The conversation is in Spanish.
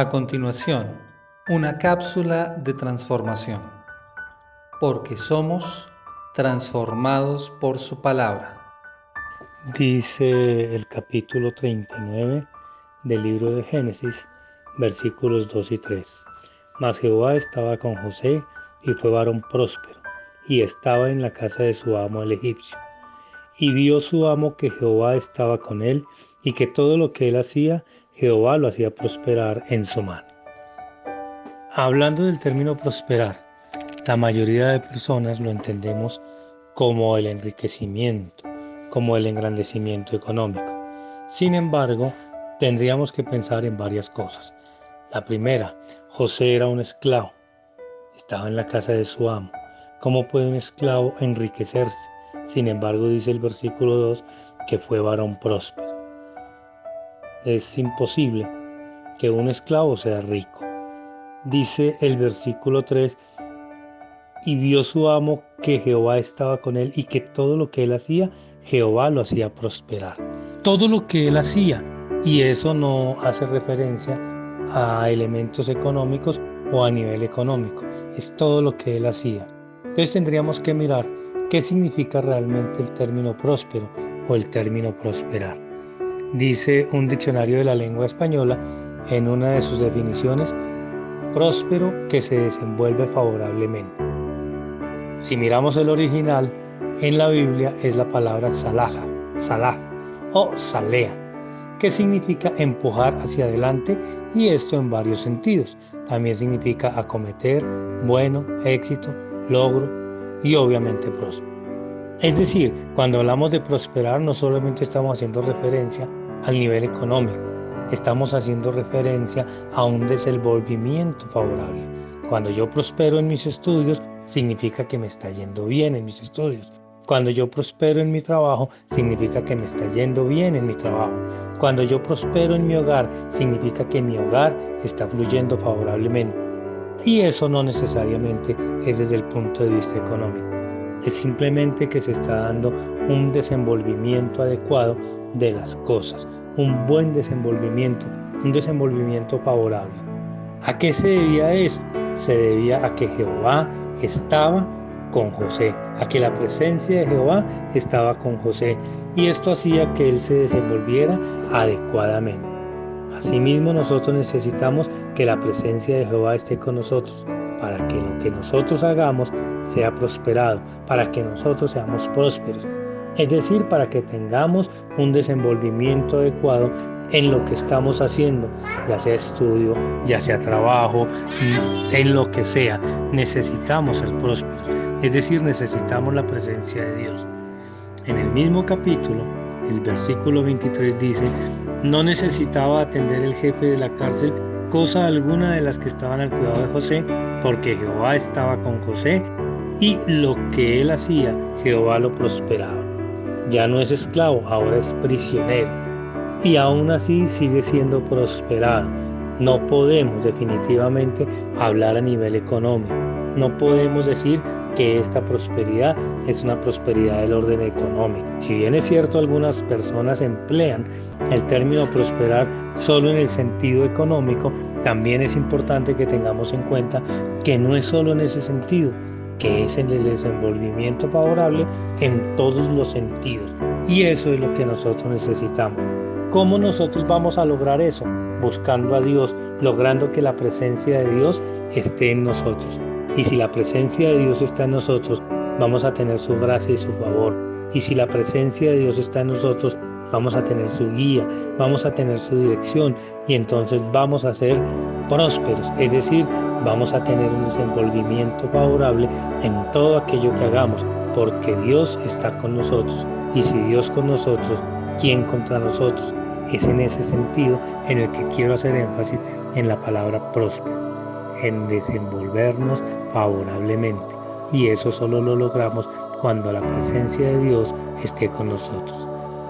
A continuación, una cápsula de transformación, porque somos transformados por su palabra. Dice el capítulo 39 del libro de Génesis, versículos 2 y 3. Mas Jehová estaba con José y fue varón próspero, y estaba en la casa de su amo el egipcio. Y vio su amo que Jehová estaba con él, y que todo lo que él hacía, Jehová lo hacía prosperar en su mano. Hablando del término prosperar, la mayoría de personas lo entendemos como el enriquecimiento, como el engrandecimiento económico. Sin embargo, tendríamos que pensar en varias cosas. La primera, José era un esclavo, estaba en la casa de su amo. ¿Cómo puede un esclavo enriquecerse? Sin embargo, dice el versículo 2 que fue varón próspero. Es imposible que un esclavo sea rico. Dice el versículo 3, y vio su amo que Jehová estaba con él y que todo lo que él hacía, Jehová lo hacía prosperar. Todo lo que él hacía, y eso no hace referencia a elementos económicos o a nivel económico, es todo lo que él hacía. Entonces tendríamos que mirar qué significa realmente el término próspero o el término prosperar dice un diccionario de la lengua española en una de sus definiciones, próspero que se desenvuelve favorablemente. Si miramos el original, en la Biblia es la palabra salaja, salah o salea, que significa empujar hacia adelante y esto en varios sentidos. También significa acometer, bueno, éxito, logro y obviamente próspero. Es decir, cuando hablamos de prosperar no solamente estamos haciendo referencia al nivel económico. Estamos haciendo referencia a un desenvolvimiento favorable. Cuando yo prospero en mis estudios, significa que me está yendo bien en mis estudios. Cuando yo prospero en mi trabajo, significa que me está yendo bien en mi trabajo. Cuando yo prospero en mi hogar, significa que mi hogar está fluyendo favorablemente. Y eso no necesariamente es desde el punto de vista económico. Es simplemente que se está dando un desenvolvimiento adecuado de las cosas, un buen desenvolvimiento, un desenvolvimiento favorable. ¿A qué se debía eso? Se debía a que Jehová estaba con José, a que la presencia de Jehová estaba con José y esto hacía que él se desenvolviera adecuadamente. Asimismo nosotros necesitamos que la presencia de Jehová esté con nosotros para que lo que nosotros hagamos sea prosperado, para que nosotros seamos prósperos, es decir, para que tengamos un desenvolvimiento adecuado en lo que estamos haciendo, ya sea estudio, ya sea trabajo, mm, en lo que sea, necesitamos ser prósperos, es decir, necesitamos la presencia de Dios. En el mismo capítulo, el versículo 23 dice, no necesitaba atender el jefe de la cárcel cosa alguna de las que estaban al cuidado de José, porque Jehová estaba con José y lo que él hacía, Jehová lo prosperaba. Ya no es esclavo, ahora es prisionero. Y aún así sigue siendo prosperado. No podemos definitivamente hablar a nivel económico. No podemos decir que esta prosperidad es una prosperidad del orden económico. Si bien es cierto, algunas personas emplean el término prosperar solo en el sentido económico, también es importante que tengamos en cuenta que no es solo en ese sentido, que es el desenvolvimiento favorable en todos los sentidos. Y eso es lo que nosotros necesitamos. ¿Cómo nosotros vamos a lograr eso? Buscando a Dios, logrando que la presencia de Dios esté en nosotros. Y si la presencia de Dios está en nosotros, vamos a tener su gracia y su favor. Y si la presencia de Dios está en nosotros, vamos a tener su guía, vamos a tener su dirección y entonces vamos a ser prósperos, es decir, vamos a tener un desenvolvimiento favorable en todo aquello que hagamos, porque Dios está con nosotros. Y si Dios con nosotros, ¿quién contra nosotros? Es en ese sentido en el que quiero hacer énfasis en la palabra próspero en desenvolvernos favorablemente. Y eso solo lo logramos cuando la presencia de Dios esté con nosotros.